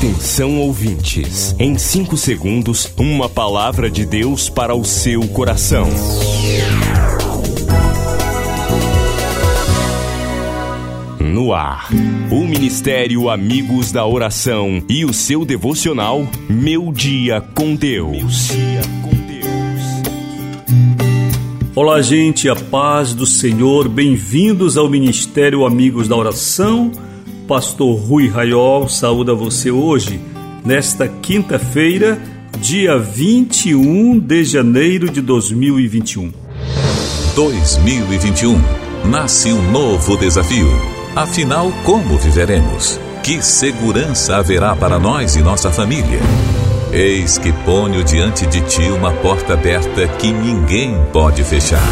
Atenção ouvintes, em 5 segundos, uma palavra de Deus para o seu coração. No ar, o Ministério Amigos da Oração e o seu devocional Meu Dia com Deus. Olá, gente, a paz do Senhor, bem-vindos ao Ministério Amigos da Oração pastor Rui Raiol saúda você hoje, nesta quinta-feira, dia 21 de janeiro de 2021. 2021 nasce um novo desafio. Afinal, como viveremos? Que segurança haverá para nós e nossa família? Eis que ponho diante de ti uma porta aberta que ninguém pode fechar.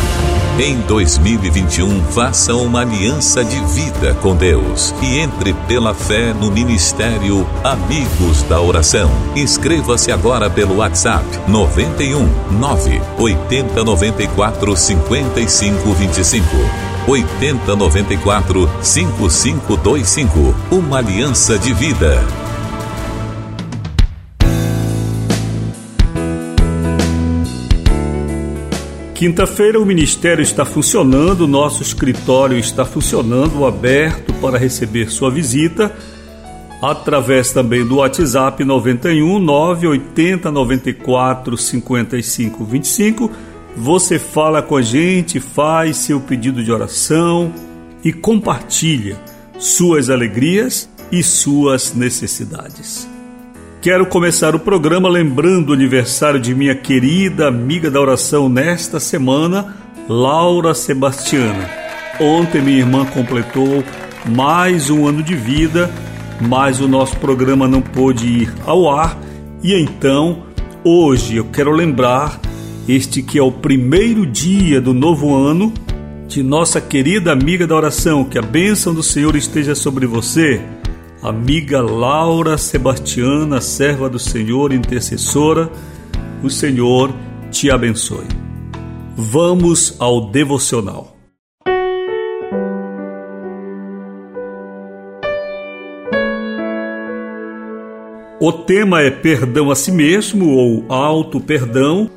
Em 2021, faça uma aliança de vida com Deus e entre pela fé no ministério Amigos da Oração. Inscreva-se agora pelo WhatsApp 91 9 80 94 55 25. 80 94 5525. Uma aliança de vida. Quinta-feira o ministério está funcionando, o nosso escritório está funcionando, aberto para receber sua visita, através também do WhatsApp 91 980 94 55 25. Você fala com a gente, faz seu pedido de oração e compartilha suas alegrias e suas necessidades. Quero começar o programa lembrando o aniversário de minha querida amiga da oração nesta semana, Laura Sebastiana. Ontem minha irmã completou mais um ano de vida, mas o nosso programa não pôde ir ao ar. E então hoje eu quero lembrar este que é o primeiro dia do novo ano de nossa querida amiga da oração, que a bênção do Senhor esteja sobre você amiga Laura Sebastiana, serva do Senhor, intercessora, o Senhor te abençoe. Vamos ao devocional. O tema é perdão a si mesmo ou auto perdão.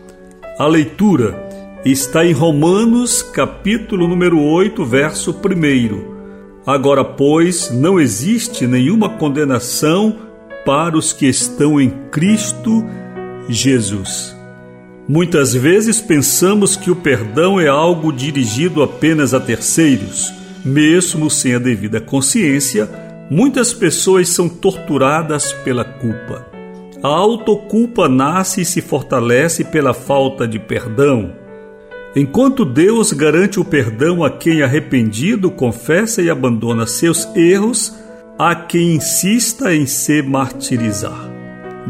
A leitura está em Romanos, capítulo número 8, verso 1 Agora, pois, não existe nenhuma condenação para os que estão em Cristo Jesus. Muitas vezes pensamos que o perdão é algo dirigido apenas a terceiros. Mesmo sem a devida consciência, muitas pessoas são torturadas pela culpa. A autoculpa nasce e se fortalece pela falta de perdão. Enquanto Deus garante o perdão a quem arrependido confessa e abandona seus erros, há quem insista em se martirizar.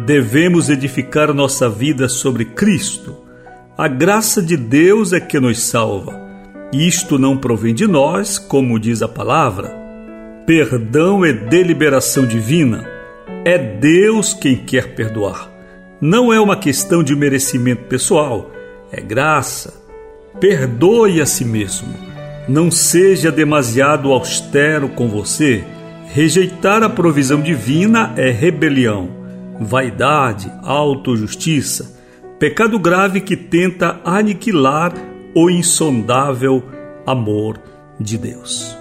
Devemos edificar nossa vida sobre Cristo. A graça de Deus é que nos salva. Isto não provém de nós, como diz a palavra. Perdão é deliberação divina. É Deus quem quer perdoar. Não é uma questão de merecimento pessoal, é graça Perdoe a si mesmo. Não seja demasiado austero com você. Rejeitar a provisão divina é rebelião, vaidade, autojustiça, pecado grave que tenta aniquilar o insondável amor de Deus.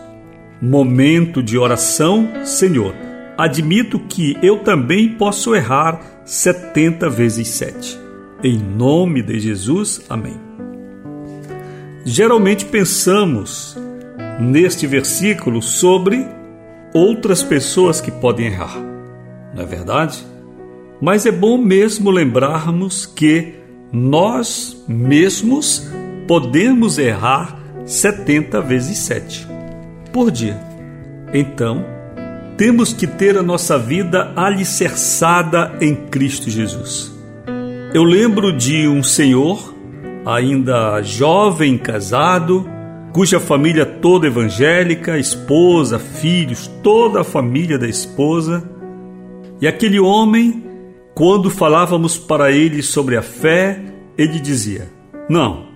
Momento de oração, Senhor. Admito que eu também posso errar 70 vezes 7. Em nome de Jesus, amém. Geralmente pensamos neste versículo sobre outras pessoas que podem errar, não é verdade? Mas é bom mesmo lembrarmos que nós mesmos podemos errar 70 vezes 7 por dia. Então, temos que ter a nossa vida alicerçada em Cristo Jesus. Eu lembro de um senhor ainda jovem, casado, cuja família toda evangélica, esposa, filhos, toda a família da esposa. E aquele homem, quando falávamos para ele sobre a fé, ele dizia: Não,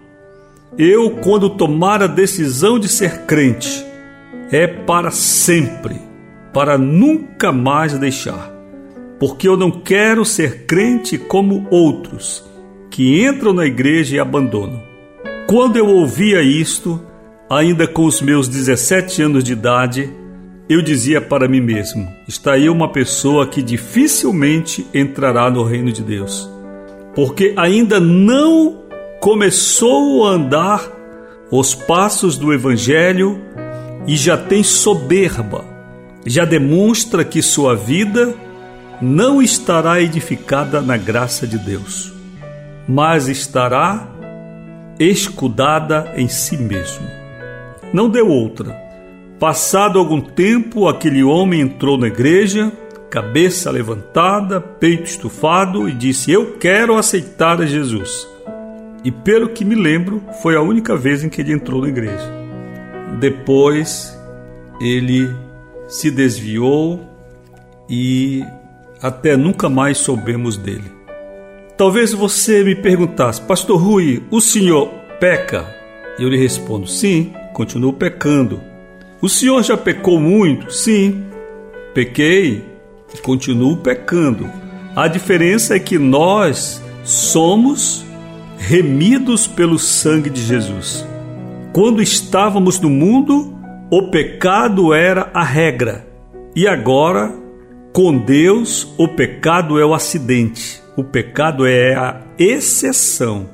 eu, quando tomar a decisão de ser crente, é para sempre, para nunca mais deixar. porque eu não quero ser crente como outros, que entram na igreja e abandonam. Quando eu ouvia isto, ainda com os meus 17 anos de idade, eu dizia para mim mesmo: está aí uma pessoa que dificilmente entrará no reino de Deus, porque ainda não começou a andar os passos do Evangelho e já tem soberba, já demonstra que sua vida não estará edificada na graça de Deus, mas estará escudada em si mesmo. Não deu outra. Passado algum tempo, aquele homem entrou na igreja, cabeça levantada, peito estufado, e disse: Eu quero aceitar a Jesus. E pelo que me lembro, foi a única vez em que ele entrou na igreja. Depois, ele se desviou e até nunca mais soubemos dele. Talvez você me perguntasse, Pastor Rui, o senhor peca? Eu lhe respondo, sim, continuo pecando. O senhor já pecou muito? Sim, pequei e continuo pecando. A diferença é que nós somos remidos pelo sangue de Jesus. Quando estávamos no mundo, o pecado era a regra, e agora com Deus, o pecado é o acidente, o pecado é a exceção.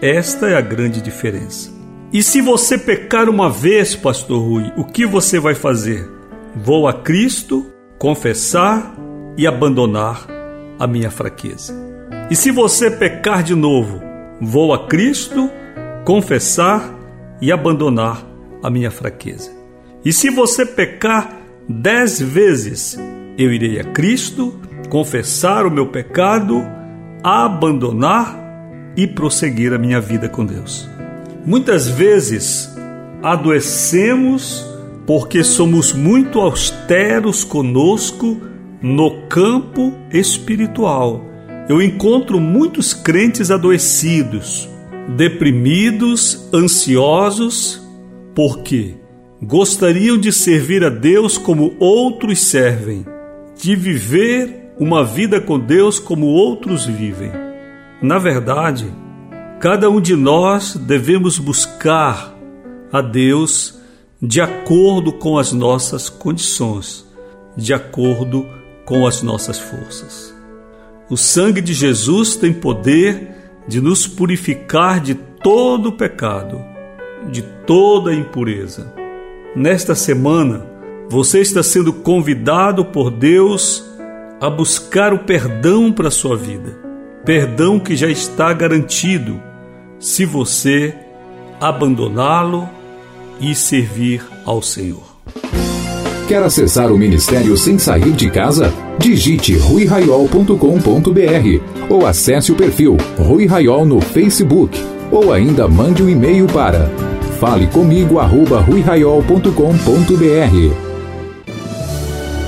Esta é a grande diferença. E se você pecar uma vez, Pastor Rui, o que você vai fazer? Vou a Cristo, confessar e abandonar a minha fraqueza. E se você pecar de novo, vou a Cristo, confessar e abandonar a minha fraqueza. E se você pecar dez vezes, eu irei a Cristo, confessar o meu pecado, abandonar e prosseguir a minha vida com Deus. Muitas vezes adoecemos porque somos muito austeros conosco no campo espiritual. Eu encontro muitos crentes adoecidos, deprimidos, ansiosos, porque gostariam de servir a Deus como outros servem de viver uma vida com Deus como outros vivem. Na verdade, cada um de nós devemos buscar a Deus de acordo com as nossas condições, de acordo com as nossas forças. O sangue de Jesus tem poder de nos purificar de todo pecado, de toda impureza. Nesta semana, você está sendo convidado por Deus a buscar o perdão para a sua vida. Perdão que já está garantido se você abandoná-lo e servir ao Senhor. Quer acessar o ministério sem sair de casa? Digite ruiraiol.com.br ou acesse o perfil Rui Raiol no Facebook ou ainda mande um e-mail para fale comigo arroba ruiraiol.com.br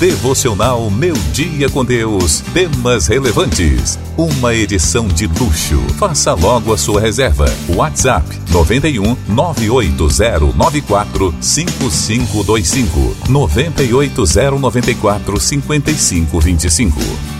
Devocional Meu Dia com Deus. Temas relevantes. Uma edição de luxo. Faça logo a sua reserva. WhatsApp 91 98094 5525 98094 5525.